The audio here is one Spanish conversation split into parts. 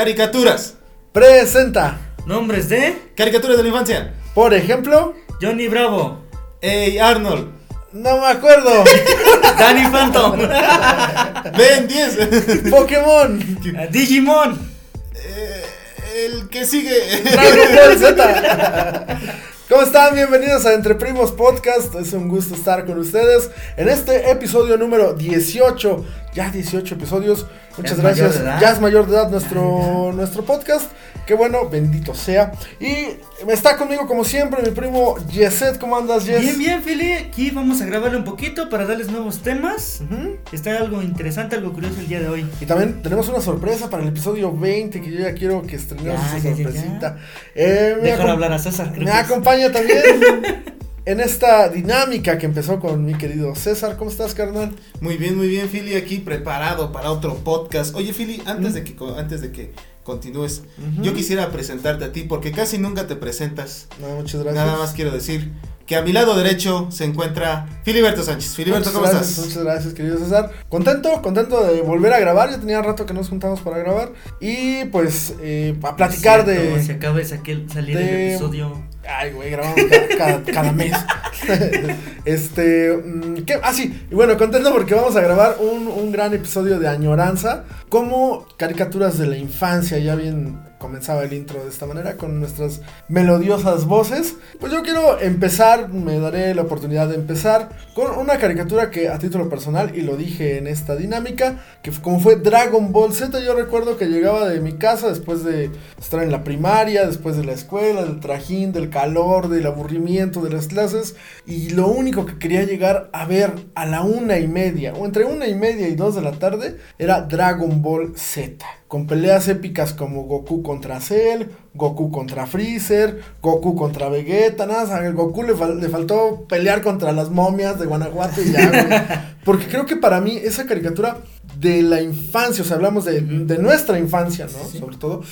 Caricaturas. Presenta. Nombres de Caricaturas de la infancia. Por ejemplo, Johnny Bravo, Ey, Arnold. no me acuerdo. Danny Phantom, Ben 10. Pokémon. Digimon, Eh, el que sigue. Dragon Ball Z. ¿Cómo están? Bienvenidos a Entre Primos Podcast. Es un gusto estar con ustedes en este episodio número 18. Ya 18 episodios. Muchas gracias. Ya es mayor de edad nuestro, nuestro podcast. Qué bueno, bendito sea. Y está conmigo como siempre mi primo Yeset. ¿Cómo andas, Yes? Bien, bien, Fili. Aquí vamos a grabarle un poquito para darles nuevos temas. Ujú. Está algo interesante, algo curioso el día de hoy. Y también tenemos una sorpresa para el episodio 20 que yo ya quiero que estrenemos Ya, esa ya, ya, sorpresita. Eh, me Dejar acom- hablar a César. creo Me que es. acompaña también en esta dinámica que empezó con mi querido César. ¿Cómo estás, carnal? Muy bien, muy bien, Philly, aquí preparado para otro podcast. Oye, Philly, antes de que antes de que continúes, yo quisiera presentarte a ti porque casi nunca te presentas. No, muchas gracias. Nada más quiero decir que a mi lado derecho se encuentra Filiberto Sánchez. Filiberto, Muchas ¿cómo gracias, estás? Muchas gracias, querido César. Contento, contento de volver a grabar. Ya tenía rato que nos juntamos para grabar. Y pues, eh, a platicar Cierto, Se de. acaba de salir de- el episodio. Ay, güey, grabamos cada, cada- cada mes. este. mm, ¿qué? Ah, sí. Y bueno, contento porque vamos a grabar un, un gran episodio de Añoranza. Como caricaturas de la infancia. Ya bien comenzaba el intro de esta manera con nuestras melodiosas voces. Pues yo quiero empezar, me daré la oportunidad de empezar con una caricatura que a título personal, y lo dije en esta dinámica, que como fue Dragon Ball Z, yo recuerdo que llegaba de mi casa después de estar en la primaria, después de la escuela, del trajín, del calor, del aburrimiento de las clases, y lo único que quería llegar a ver a la una y media, o entre una y media y dos de la tarde, era Dragon Ball Z. Con peleas épicas como Goku contra Cell, Goku contra Freezer, Goku contra Vegeta, nada, al Goku le, fal- le faltó pelear contra las momias de Guanajuato y ya, güey. Porque creo que para mí esa caricatura de la infancia, o sea, hablamos de, de nuestra infancia, ¿no? Sí. Sobre todo.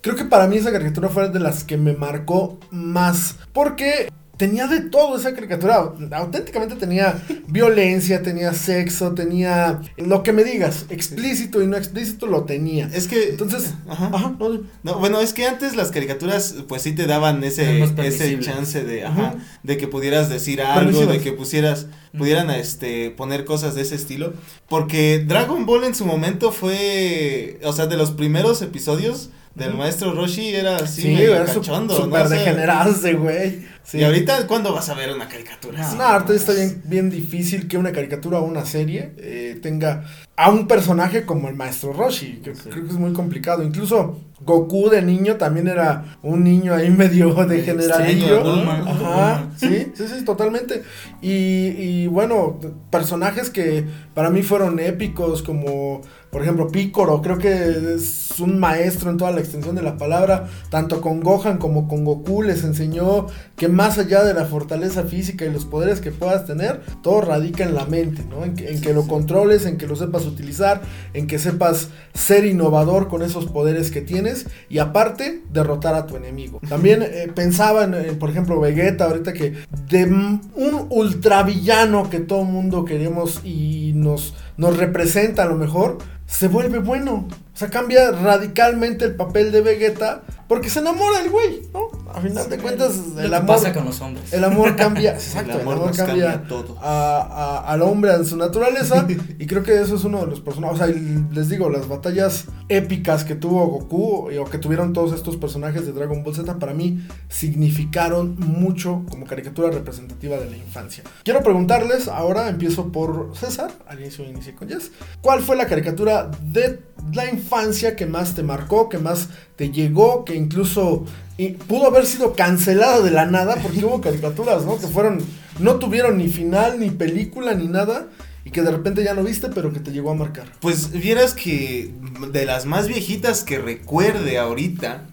Creo que para mí esa caricatura fue de las que me marcó más. Porque tenía de todo esa caricatura. Auténticamente tenía violencia, tenía sexo, tenía lo que me digas, explícito y no explícito lo tenía. Es que Entonces, ajá. ajá, no, No, bueno, es que antes las caricaturas, pues sí te daban ese, ese chance de, ajá, de que pudieras decir algo, de que pusieras, pudieran, este, poner cosas de ese estilo. Porque Dragon Ball en su momento fue, o sea, de los primeros episodios del maestro Roshi era así, sí, medio era su- cachondo, sea, degenerado ese güey. Sí. Y ahorita, ¿cuándo vas a ver una caricatura? No. así? No, ahorita está bien, bien difícil que una caricatura o una serie eh, tenga a un personaje como el maestro Roshi. Sí. creo que es muy complicado. Incluso Goku de niño también era un niño ahí medio degeneradillo. Ajá, sí, sí, sí, totalmente. Y, y bueno, personajes que para mí fueron épicos como, por ejemplo, Picoro, creo que es un maestro en toda la extensión de la palabra, tanto con Gohan como con Goku les enseñó que más allá de la fortaleza física y los poderes que puedas tener, todo radica en la mente, ¿no? En que, en que lo controles, en que lo sepas utilizar, en que sepas ser innovador con esos poderes que tienes y aparte derrotar a tu enemigo. También eh, pensaba en, en, por ejemplo, Vegeta, ahorita que de un ultravillano que todo mundo queremos y nos, nos representa a lo mejor, se vuelve bueno. O sea, cambia radicalmente el papel de Vegeta porque se enamora el güey, ¿no? A final de cuentas, el amor, pasa con los hombres. el amor cambia, exacto, El el amor cambia, cambia todo. a- a- al hombre en su naturaleza y creo que eso es uno de los personajes, o sea, les digo, las batallas épicas que tuvo Goku y- o que tuvieron todos estos personajes de Dragon Ball Z para mí significaron mucho como caricatura representativa de la infancia. Quiero preguntarles, ahora empiezo por César, al inicio inicié con Jess, ¿cuál fue la caricatura de la infancia que más te marcó, que más te llegó, que incluso y pudo haber sido cancelada de la nada porque hubo caricaturas, ¿no? Que fueron, no tuvieron ni final, ni película, ni nada, y que de repente ya no viste, pero que te llegó a marcar. Pues vieras que de las más viejitas que recuerde ahorita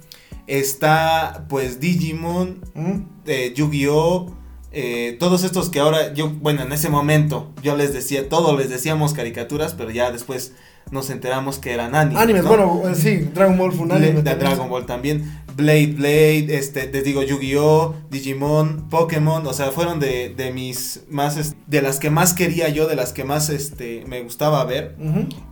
está pues Digimon, ¿Mm? eh, Yu-Gi-Oh! Eh, todos estos que ahora yo, bueno, en ese momento yo les decía, todos les decíamos caricaturas, pero ya después nos enteramos que eran animes. Animes, ¿no? bueno, eh, sí, Dragon Ball fue un anime. de. Dragon Ball también. Blade, Blade, este, les digo Yu-Gi-Oh, Digimon, Pokémon, o sea, fueron de, de mis más, de las que más quería yo, de las que más, este, me gustaba ver.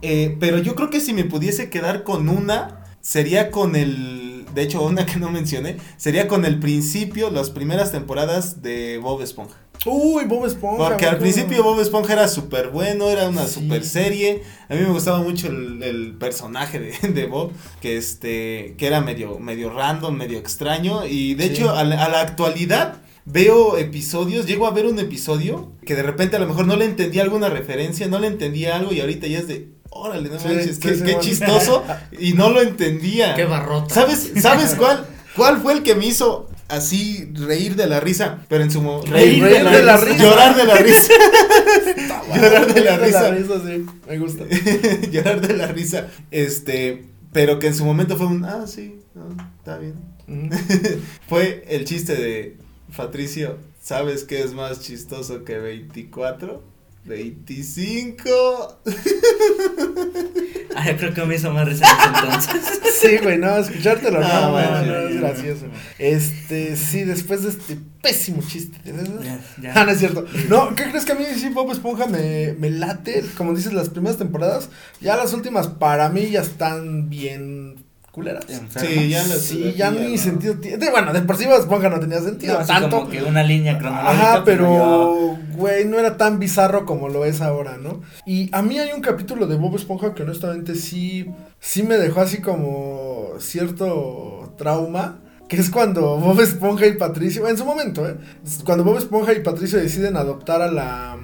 Eh, pero yo creo que si me pudiese quedar con una, sería con el, de hecho una que no mencioné, sería con el principio, las primeras temporadas de Bob Esponja. Uy, Bob Esponja. Porque al principio Bob Esponja era súper bueno, era una Sí. super serie. A mí me gustaba mucho el, el personaje de, de Bob, que este, que era medio, medio random, medio extraño. Y de Sí. hecho, a la, a la actualidad veo episodios, llego a ver un episodio que de repente a lo mejor no le entendía alguna referencia, no le entendía algo y ahorita ya es de, órale, no Sí, manches, sí, qué, sí, qué bueno. chistoso. y no lo entendía. Qué barrota. ¿Sabes, ¿Sabes cuál? ¿Cuál fue el que me hizo así reír de la risa? Pero en su mo- Reír de la risa. Llorar de la risa. Llorar de la risa. sí, me gusta. Llorar de la risa. Este, pero que en su momento fue un, ah, sí, no, está bien. Ujú. Fue el chiste de Patricio, ¿sabes qué es más chistoso que 24? 25. Ah, yo creo que me hizo más risa entonces. Sí, güey, no, escuchártelo, no, No, no, no, es gracioso. Este, sí, después de este pésimo chiste. Ya, ya. Ah, no es cierto. No, ¿qué crees que a mí sí Bob Esponja me, me late? Como dices, las primeras temporadas, ya las últimas para mí ya están bien culeras. Sí, ya la Sí, ya ni ¿no? sentido tiene. Bueno, de por sí Esponja no tenía sentido No, así tanto. como que una línea cronológica. Ajá, pero güey, no era tan bizarro como lo es ahora, ¿no? Y a mí hay un capítulo de Bob Esponja que honestamente sí, sí me dejó así como cierto trauma. Que es cuando Bob Esponja y Patricio, en su momento, ¿eh? Cuando Bob Esponja y Patricio deciden adoptar a la...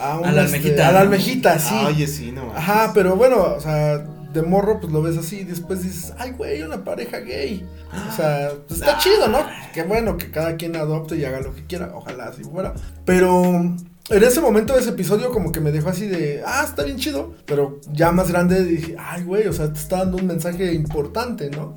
A, una, la este, almejita, a la ¿no? almejita, sí. Ah, oye, sí, no. Ajá, pero bueno, o sea, de morro pues lo ves así y después dices, ay, güey, una pareja gay. O sea, pues está chido, ¿no? Qué bueno que cada quien adopte y haga lo que quiera, ojalá así fuera. Pero en ese momento de ese episodio como que me dejó así de, ah, está bien chido. Pero ya más grande dije, ay, güey, o sea, te está dando un mensaje importante, ¿no?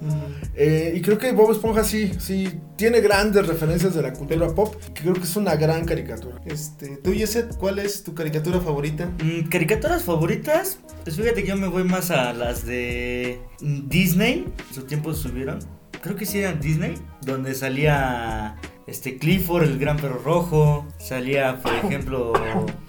Eh, y creo que Bob Esponja sí, sí, tiene grandes referencias de la cultura pop. Que creo que es una gran caricatura. Este, tú, Yeset, ¿cuál es tu caricatura favorita? Mm, caricaturas favoritas. Pues fíjate que yo me voy más a las de Disney. En su tiempo subieron. Creo que sí eran Disney. Donde salía este Clifford, el gran perro rojo. Salía, por ejemplo.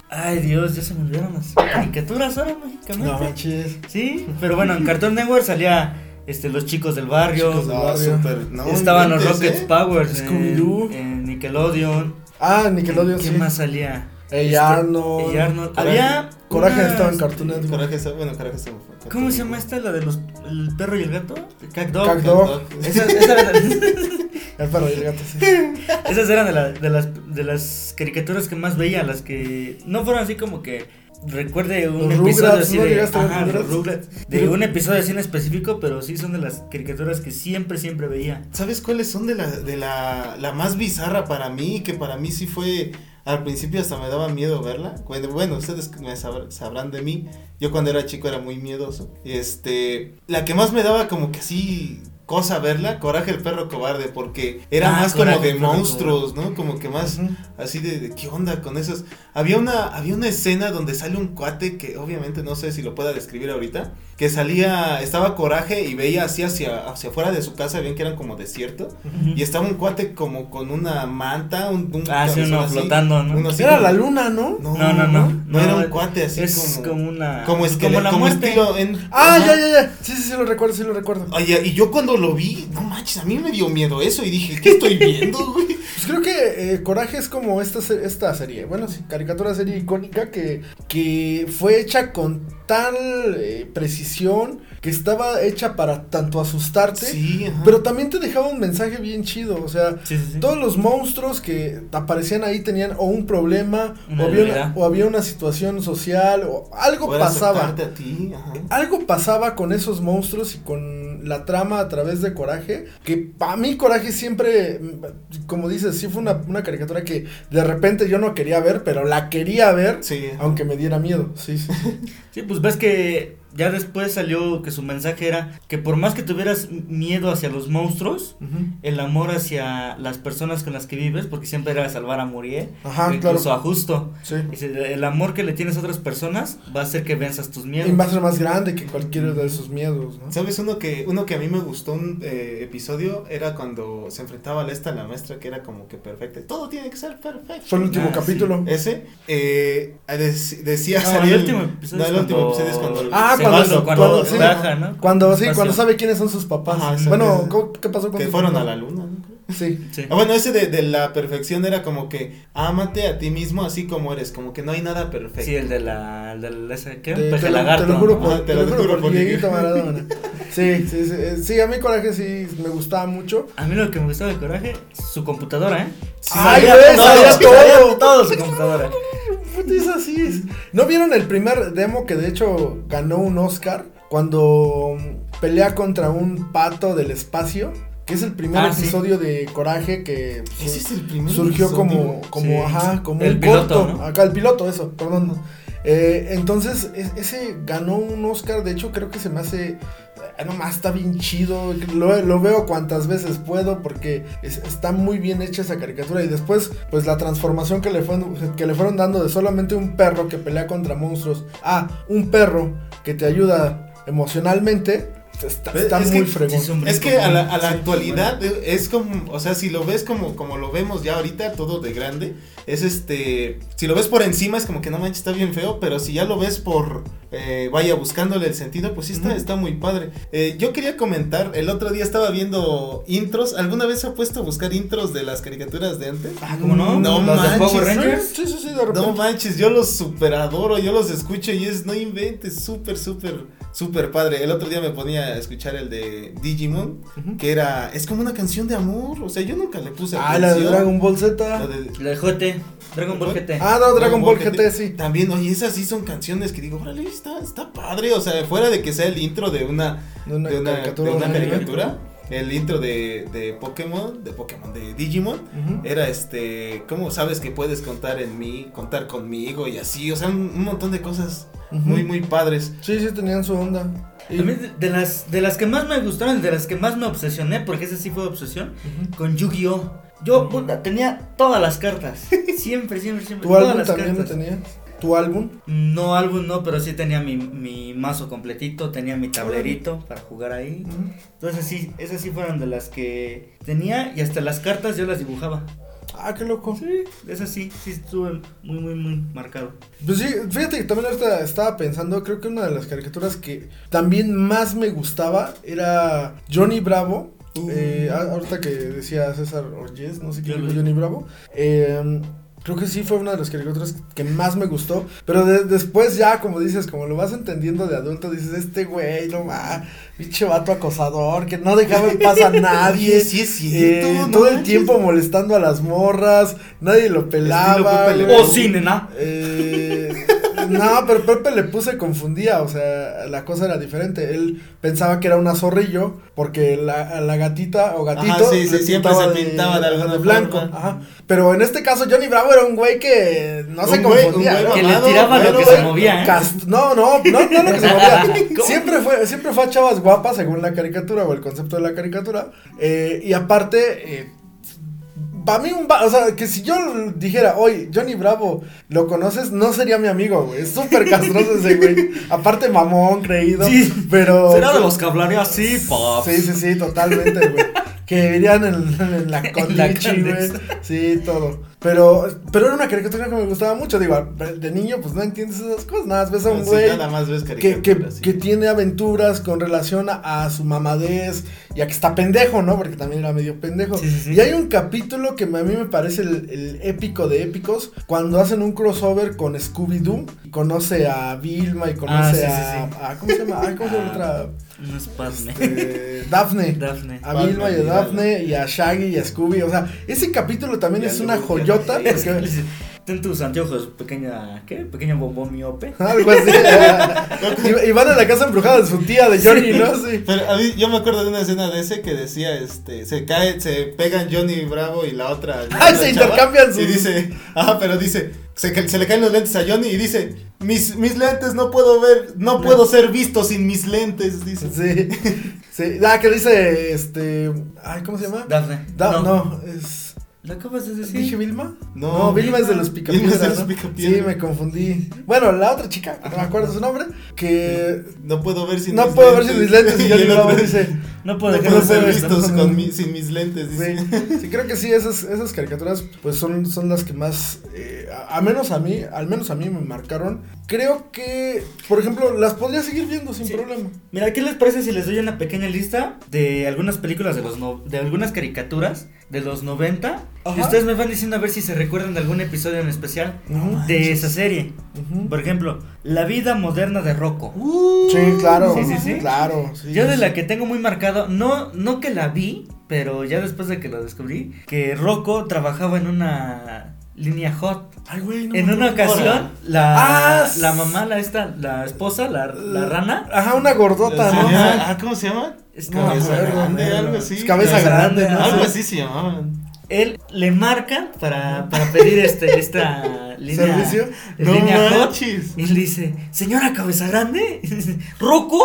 Ay Dios, ya se me olvidaron las caricaturas ahora mágicamente. No manches. Sí, pero bueno, en Cartoon Network salía este los chicos del barrio. Chicos del barrio. súper, no estaban los Rockets ¿eh? Powers en, Scooby-Doo. en Nickelodeon. Ah, Nickelodeon, ¿Qué sí. más salía? Ey Este, Arnold. Ey Arnold. Coraje. Había Coraje unas- estaba en Cartoon Network. Coraje bueno, Coraje está ¿Cómo se llama esta? La de los el perro y el gato. Cat Dog. Cat Dog. Esa- esa El perro y el gato, sí. esas eran de, la- de las de las caricaturas que más veía, las que no fueron así como que recuerde un Los episodio Rugrats, así ¿no de, ajá, Rugrats? Rugrats, un episodio así en específico, pero sí son de las caricaturas que siempre siempre veía. ¿Sabes cuáles son de la, de la, la más bizarra para mí? Que para mí sí fue, al principio hasta me daba miedo verla. Bueno, bueno, ustedes me sabr- sabrán de mí. Yo cuando era chico era muy miedoso. Este, la que más me daba como que así cosa verla, Coraje el perro cobarde, porque era Ah, más como de monstruos, ¿no? Como que más así de, de qué onda con esos. Había una, había una escena donde sale un cuate que obviamente no sé si lo pueda describir ahorita, que salía, estaba Coraje y veía así hacia, hacia afuera de su casa, bien que eran como desierto, y estaba un cuate como con una manta, un, un Ah, sí, uno así, flotando, ¿no? uno así Era como- la luna, ¿no? No, No, no, no. No, era un cuate así es como, una como, esquele- como la como muerte. estilo en- Ah, ajá. ya, ya, ya. Sí, sí, sí, lo recuerdo, sí, lo recuerdo. Oye, y yo cuando lo vi, no manches, a mí me dio miedo eso y dije, ¿qué estoy viendo, güey? Pues creo que eh, Coraje es como esta, esta serie, bueno, sí, caricatura serie icónica que, que fue hecha con tal eh, precisión que estaba hecha para tanto asustarte, Sí, pero también te dejaba un mensaje bien chido, o sea, Sí, sí, sí. todos los monstruos que aparecían ahí tenían o un problema o, había una, realidad. o había una situación social o algo O pasaba. a ti. Algo pasaba con esos monstruos y con la trama a través de Coraje, que para mí Coraje siempre, mm, como dices, sí fue una, una caricatura que de repente yo no quería ver, pero la quería ver, aunque me diera miedo, sí. sí. Sí, pues ves que ya después salió que su mensaje era que por más que tuvieras miedo hacia los monstruos, el amor hacia las personas con las que vives, porque siempre era salvar a Muriel, Ajá, o incluso claro. a Justo. Sí. Dice, el amor que le tienes a otras personas va a hacer que venzas tus miedos. Y va a ser más grande que cualquiera de esos miedos, ¿no? ¿Sabes uno que uno que a mí me gustó un eh, episodio era cuando se enfrentaba a esta la maestra que era como que perfecta. Todo tiene que ser perfecto. Fue el último Ah, capítulo. Ese eh, dec- decía No, salía el último episodio no, es el último episodio es cuando Ah, cuando, cuando, cuando, sí, baja, ¿no? cuando, sí, cuando sabe quiénes son sus papás. Ajá, bueno, ¿cómo- ¿qué pasó con Que fueron papás? a la luna, ¿no? Sí. Sí. Ah, bueno, ese de, de la perfección era como que ámate a ti mismo así como eres, como que no hay nada perfecto. Sí, el de la, el de la- ese, ¿qué? Te, Peje te lo, lagarto, te lo juro por, Ajá, te lo juro por por Dieguito Diego. Maradona. Sí, sí, sí, eh, sí, a mí Coraje sí me gustaba mucho. A mí lo que me gustaba de Coraje, su computadora, ¿eh? Sí, Ay, sabía todo, todo su computadora. Puta, es así es. ¿No vieron el primer demo que de hecho ganó un Oscar? Cuando mm, pelea contra un pato del espacio. Que es el primer Ah, sí. episodio de Coraje que pues, Ese es el primer surgió episodio. como, como, Sí. ajá, como El un piloto, corto. ¿no? Acá el piloto, eso, perdón. Eh, entonces, es- ese ganó un Oscar. De hecho, creo que se me hace. Eh, Nomás está bien chido. Lo, veo cuantas veces puedo. Porque es- está muy bien hecha esa caricatura. Y después, pues la transformación que le, fueron, que le fueron dando de solamente un perro que pelea contra monstruos a un perro que te ayuda emocionalmente. Está, Es está que- muy fregón. es que a la, a la Sí, actualidad es como, o sea, si lo ves como, como lo vemos ya ahorita, todo de grande, es este, si lo ves por encima es como que no manches, está bien feo, pero si ya lo ves por, eh, vaya, buscándole el sentido, pues sí está, está muy padre. Eh, yo quería comentar, el otro día estaba viendo intros, ¿alguna vez se ha puesto a buscar intros de las caricaturas de antes? Ah, ¿cómo no? No Los de manches, Power Rangers. Sí, sí, sí, de repente. No manches, yo los super adoro, yo los escucho y es, no inventes, súper, súper, súper padre. El otro día me ponía a escuchar el de Digimon, que era, es como una canción de amor, o sea, yo nunca le puse Ah, la de. Dragon Ball Z. La de- La de GT, Dragon Ball GT. Ah, no, Dragon Ball GT, sí. También, oye, esas sí son canciones que digo, órale, está, está padre, o sea, fuera de que sea el intro de una, De una de una, caricatura. de una caricatura, el intro de, de Pokémon, de Pokémon, de Digimon, era este, ¿cómo sabes que puedes contar en mí, contar conmigo y así? O sea, un, un montón de cosas muy, muy padres. Sí, sí, tenían su onda. Y- de, de las, de las que más me gustaron, de las que más me obsesioné, porque esa sí fue obsesión, con Yu-Gi-Oh! Yo puta, tenía todas las cartas. Siempre, siempre, siempre. ¿Tu todas álbum las también lo cartas. tenías? ¿Tu álbum? No álbum, no, pero sí tenía mi, mi mazo completito, tenía mi tablerito para jugar ahí. Entonces sí, esas sí fueron de las que tenía y hasta las cartas yo las dibujaba. Ah, qué loco. Sí, esas sí, sí estuve muy, muy, muy marcado. Pues sí, fíjate que también ahorita estaba pensando, creo que una de las caricaturas que también más me gustaba era Johnny Bravo. Uh. Eh, ahorita que decía César Orges, no sé lo dijo. Johnny Bravo. Eh, creo que sí fue una de las caricaturas que más me gustó. Pero de- después ya, como dices, como lo vas entendiendo de adulto, dices, este güey, no va, pinche vato acosador, que no dejaba en paz a nadie. Sí es cierto, Eh, no todo el tiempo molestando a las morras, nadie lo pelaba. Güey. ¡Oh, sí, nena! Eh, no, pero Pepe le puse confundía, o sea, la cosa era diferente. Él pensaba que era una zorrillo porque la, la gatita o gatito Ajá, sí, sí, siempre se pintaba de alguna blanco. forma. Ajá. Pero en este caso Johnny Bravo era un güey que no se Un güey- confundía. un güey ¿no? Que le tiraba lo que se movía, ¿eh? Cast- No, no, no, no lo que se movía. Siempre fue, siempre fue a chavas guapas según la caricatura o el concepto de la caricatura. Eh, y aparte, eh, para mí un va- o sea, que si yo dijera, oye, Johnny Bravo, ¿lo conoces? No sería mi amigo, güey. Es súper castroso ese güey. Aparte mamón, creído. Sí. pero. Será de los que hablaría así, pop. Sí, sí, sí, totalmente, güey. Que vivían en, en la Condichi, güey. Sí, todo. Pero, pero era una caricatura que me gustaba mucho. Digo, de niño, pues no entiendes esas cosas. Nada, más ves a un güey nada más ves que, que, caricaturas, sí. que tiene aventuras con relación a, a su mamadez y a que está pendejo, ¿no? Porque también era medio pendejo. Sí. Y hay un capítulo que a mí me parece el, el épico de épicos cuando hacen un crossover con Scooby-Doo. y Conoce a Vilma y conoce Ah, a, a- ¿Cómo se llama? Ay, ¿Cómo se llama Ah, otra? No es Padme. Eh, Daphne. Daphne. A Vilma y a Daphne y a Shaggy y a Scooby. O sea, ese capítulo también es una joyota. porque- Ten tus anteojos, pequeña, ¿qué? Pequeño bombón miope. Algo así. y, y van a la casa embrujada de su tía de Johnny, ¿no? Sí. Pero a mí, yo me acuerdo de una escena de ese que decía, este, se cae, se pegan Johnny Bravo y la otra. la Ay, otra se chava, intercambian sus- Y dice, ajá, pero dice, se, le caen los lentes a Johnny y dice, mis, mis lentes no puedo ver, no puedo ser visto sin mis lentes, dice. Sí. Sí. Ah, que dice, este. Ay, ¿cómo se llama? Daphne. Da- no. es. ¿Lo acabas de decir? ¿Dije Vilma? No, Vilma es de los Vilma es de picapiedras. los ¿no? Picapiedras. Sí, me confundí. Bueno, la otra chica, no me acuerdo su nombre, que No puedo ver sin no mis puedo lentes. ver sin mis lentes y Y Johnny Bravo dice. No puedo No dejar de ser vistos con mi- sin mis lentes, dice. Sí, sí, creo que sí, esas, esas caricaturas pues son, son las que más eh, a, a menos a mí, al menos a mí me marcaron. Creo que, por ejemplo, las podría seguir viendo sin Sí. problema. Mira, ¿qué les parece si les doy una pequeña lista de algunas películas de los no- de algunas caricaturas de los 90? Y ustedes me van diciendo a ver si se recuerdan de algún episodio en especial de esa serie. Por ejemplo, La vida moderna de Rocco. Sí, claro. Sí, sí, sí. Claro. sí, Yo de la que tengo muy no, no que la vi, pero ya después de que lo descubrí, que Rocco trabajaba en una línea hot. Ay, güey, no En me una ocasión, la, Ah, la mamá, la esta, la esposa, la, la rana, Ajá, una gordota, ¿no? ah, ¿Cómo se llama? es No, cabeza acuerdo, grande, algo ¿no? así. Es cabeza Cabeza grande, grande, ¿no? Algo así se llamaban. Él le marca para, para pedir este, esta línea, ¿Servicio? No línea hot. manches. Y él dice, señora cabeza grande, Y ¿Rocco?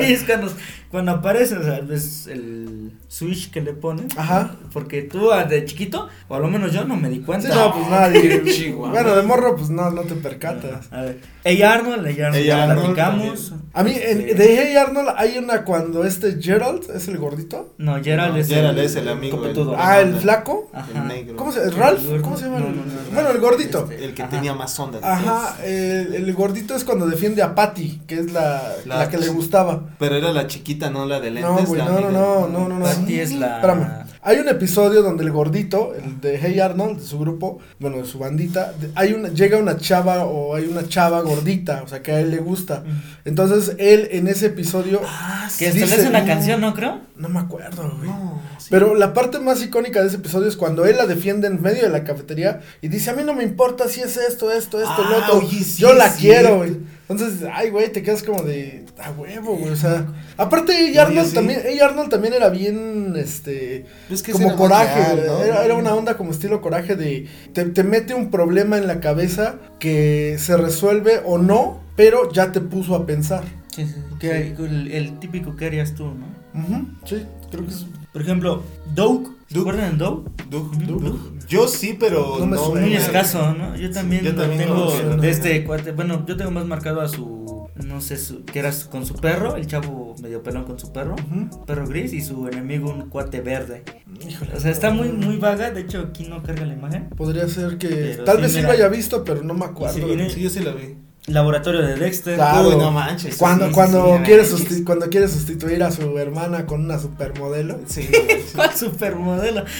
y es cuando, cuando aparece, o sea, ves el switch que le ponen. Ajá. Porque tú ah, de chiquito, o a lo menos yo no me di Sí, cuenta. no, pues nadie. Bueno, de morro, pues no, no te percatas. A ver, ella Arnold, ella Arnold, Hey la Arnold platicamos. A mí, en- de Hey Arnold, hay una cuando este Gerald es el gordito. No, Gerald No, es Gerald el, es el amigo, el- Ah, el Arnold. flaco. Ajá. El negro. ¿Cómo se ¿Ralph? ¿Cómo se llama? No, no, bueno, el gordito. Este, El que Ajá. tenía más onda. Ajá, el, el gordito es cuando defiende a Patty, que es la, la, La que le gustaba. Pero era la chiquita, no la de lentes. No, güey, no, no, no, no, no, no. Patty es la- Espérame. Hay un episodio donde el gordito, el de Hey Arnold, de su grupo, bueno, de su bandita, de- hay una, llega una chava o hay una chava gordita, o sea, que a él le gusta. Entonces, él en ese episodio, Ah, Que dice- una canción, ¿no creo? no me acuerdo, güey. No, sí. Pero la parte más icónica de ese episodio es cuando él la defiende en medio de la cafetería y dice, a mí no me importa si es esto, esto, esto, Ah, lo otro. oye, sí, Yo la quiero, güey. Entonces, ay, güey, te quedas como de, a huevo, güey. O sea, aparte, No, Arnold sí. también, Arnold también era bien, este, que como coraje. real, ¿no? era, era una onda como estilo coraje de, te, te mete un problema en la cabeza que se resuelve o no, pero ya te puso a pensar. Sí, sí. Que el, el típico que harías tú, ¿no? Sí, creo que es... Por ejemplo, Doug. ¿Se acuerdan de Doug? Doug, Doug. Doug. Yo sí, pero No me suena. Muy escaso, ¿no? Yo también, yo lo también tengo no, de este cuate. Bueno, yo tengo más marcado a su. No sé, su, que era su- con su perro, el chavo medio pelón con su perro. Perro gris y su enemigo, un cuate verde. Híjole. O sea, está muy, muy vaga. De hecho, aquí no carga la imagen. Podría ser que Pero tal sí, vez sí lo haya visto, pero no me acuerdo. si viene- Sí, yo sí la vi. Laboratorio de Dexter. Claro. Uy, no manches. Cuando, sí, cuando, sí, quiere susti- cuando quiere sustituir a su hermana con una supermodelo. Sí, no manches. ¿Cuál supermodelo?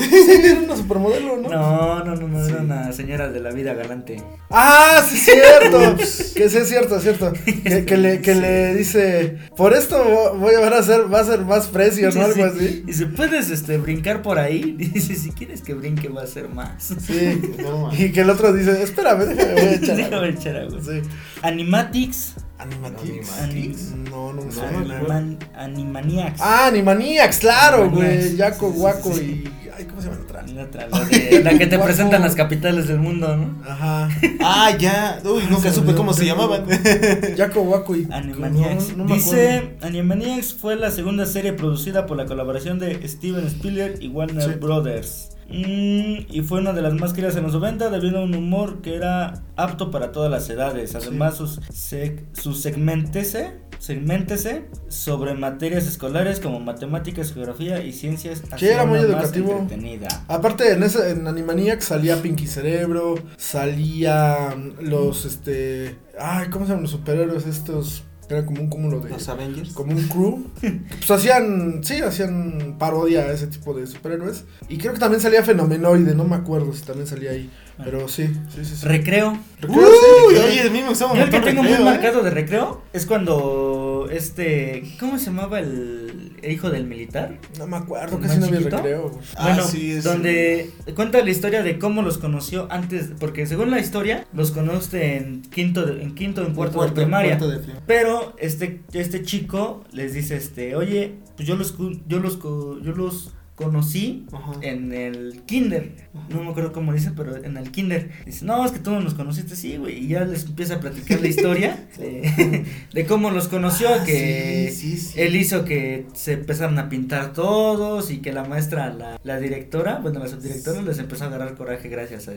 Sí, era una supermodelo, ¿no? No, no, no, no, era una señora de la vida galante. Ah, sí, cierto. que sí, es cierto, es cierto. Que, que le, que le dice, por esto vo- voy a, a ser, va a ser más precio, ¿no? Algo sí. así. Dice, ¿puedes este, brincar por ahí? Dice, si quieres que brinque va a ser más. Sí. No. Y que el otro dice, espérame, déjame, voy a echar. Déjame algo". echar agua. Sí. Animatics. Animatix. Animatix. No, no me No. Animan- Animaniacs. Ah, Animaniacs, claro, güey. Yaco, Sí, sí, Guaco sí, y. Ay, ¿cómo se llama la otra? La, otra, la de- la que te presentan las capitales del mundo, ¿no? Ajá. Ah, ya. Uy, nunca se supe cómo se llamaban. Yaco, Guaco y. Animaniacs. No, no me Dice, Animaniacs fue la segunda serie producida por la colaboración de Steven Spielberg y Warner Sí. Brothers. Mm, y fue una de las más queridas en los 90 debido a un humor que era apto para todas las edades. Además, sus, seg- sus segmentese, segmentese sobre materias escolares como matemáticas, geografía y ciencias. Sí, era muy educativo. entretenida. Aparte, en, ese, en Animaniacs salía Pinky Cerebro, salía los, este, ay, ¿cómo se llaman los superhéroes estos? Eran como un cúmulo de, Los Avengers. como un crew. Pues hacían, sí, hacían parodia a ese tipo de superhéroes. Y creo que también salía Fenomenoide, no me acuerdo si también salía ahí. Pero sí, sí, sí. sí. Recreo. Recreo, Uy, sí, oye, a mí me gustaba Yo el que tengo muy ¿eh? marcado de recreo es cuando este. ¿Cómo se llamaba el hijo del militar? No me acuerdo, ¿El casi no chiquito? recreo. Ah, bueno, sí, es- donde cuenta la historia de cómo los conoció antes, porque según la historia los conoce en quinto, de- en quinto, en cuarto, de primaria. cuarto de primaria. Pero este, este chico les dice, este, oye, pues yo los, yo los, yo los conocí Ajá. en el kinder. No me acuerdo cómo dice, pero en el kinder. Dice, no, es que tú no los conociste, sí, güey. Y ya les empieza a platicar la historia de, de cómo los conoció, Ah, que sí, sí, sí. él hizo que se empezaran a pintar todos y que la maestra, la, la directora, bueno, la subdirectora les empezó a agarrar coraje gracias a,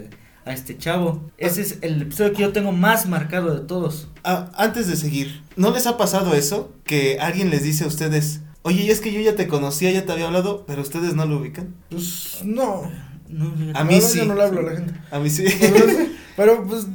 a este chavo. Ese es el episodio que yo tengo más marcado de todos. Ah, antes de seguir, ¿no les ha pasado eso? Que alguien les dice a ustedes, oye, es que yo ya te conocía, ya te había hablado, pero ustedes no lo ubican. Pues no. A mí sí. Yo no le hablo a la gente. A mí sí. Pero pues,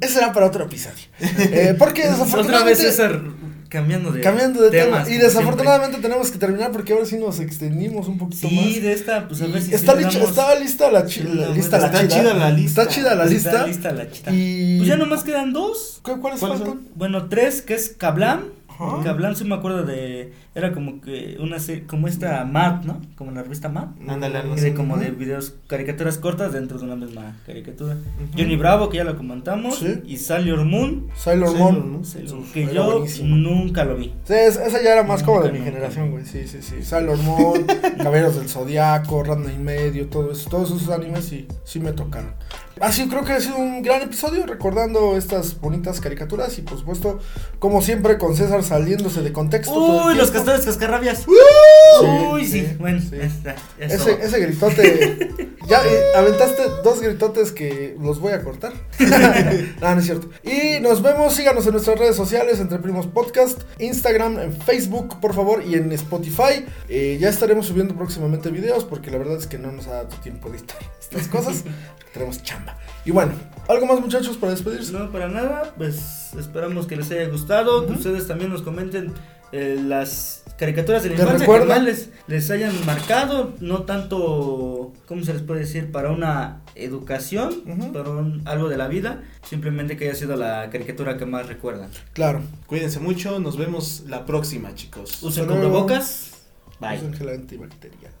eso será para otro episodio. Eh, porque Otra vez desafortunadamente. César cambiando de Cambiando de temas, tema. Y desafortunadamente tenemos que terminar porque ahora sí nos extendimos un poquito más. Sí, de esta, pues a ver si está, licha- damos- está lista la, chi- la la lista. la Está chida la lista. Está chida la lista. Está lista la chita. Y. Pues ya nomás quedan dos. ¿Cu- ¿Cuáles ¿Cuáles faltan? Bueno, tres, que es Kablam. Ajá. Kablam sí me acuerdo de. Era como que una serie, como esta Mad, ¿no? Como la revista Mad. Ándale, algo Y así. de como de videos, caricaturas cortas dentro de una misma caricatura. Johnny Bravo, que ya lo comentamos. Sí. Y Sailor Moon. Sailor Sailor Moon. Sailor- Uf, que yo buenísimo. nunca lo vi. Sí, es- esa ya era más como de mi nunca. generación, güey. Sí, sí, sí. Sailor Moon, Caballeros del Zodiaco, Randa y Medio, todo eso. Todos esos animes sí, sí me tocaron. Así creo que ha sido un gran episodio recordando estas bonitas caricaturas y por supuesto, como siempre, con César saliéndose de contexto. Uy, los castores cascarrabias. Sí, Uy, sí. sí, bueno, sí. eso. Ese, ese gritote. ya eh, aventaste dos gritotes que los voy a cortar. no, no es cierto. Y nos vemos. Síganos en nuestras redes sociales, Entre Primos Podcast, Instagram, en Facebook, por favor, y en Spotify. Eh, ya estaremos subiendo próximamente videos porque la verdad es que no nos ha dado tiempo de editar estas cosas. tenemos chamba. Y bueno, ¿algo más, muchachos, para despedirse? No, para nada, pues esperamos que les haya gustado, que ustedes también nos comenten eh, las caricaturas de la ¿Te infancia que más les, les hayan marcado, no tanto, ¿cómo se les puede decir? Para una educación, Ujú. para un- algo de la vida, simplemente que haya sido la caricatura que más recuerdan. Claro. Cuídense mucho, nos vemos la próxima, chicos. Usen luego. cubrebocas. Bye. Usen gel antibacterial.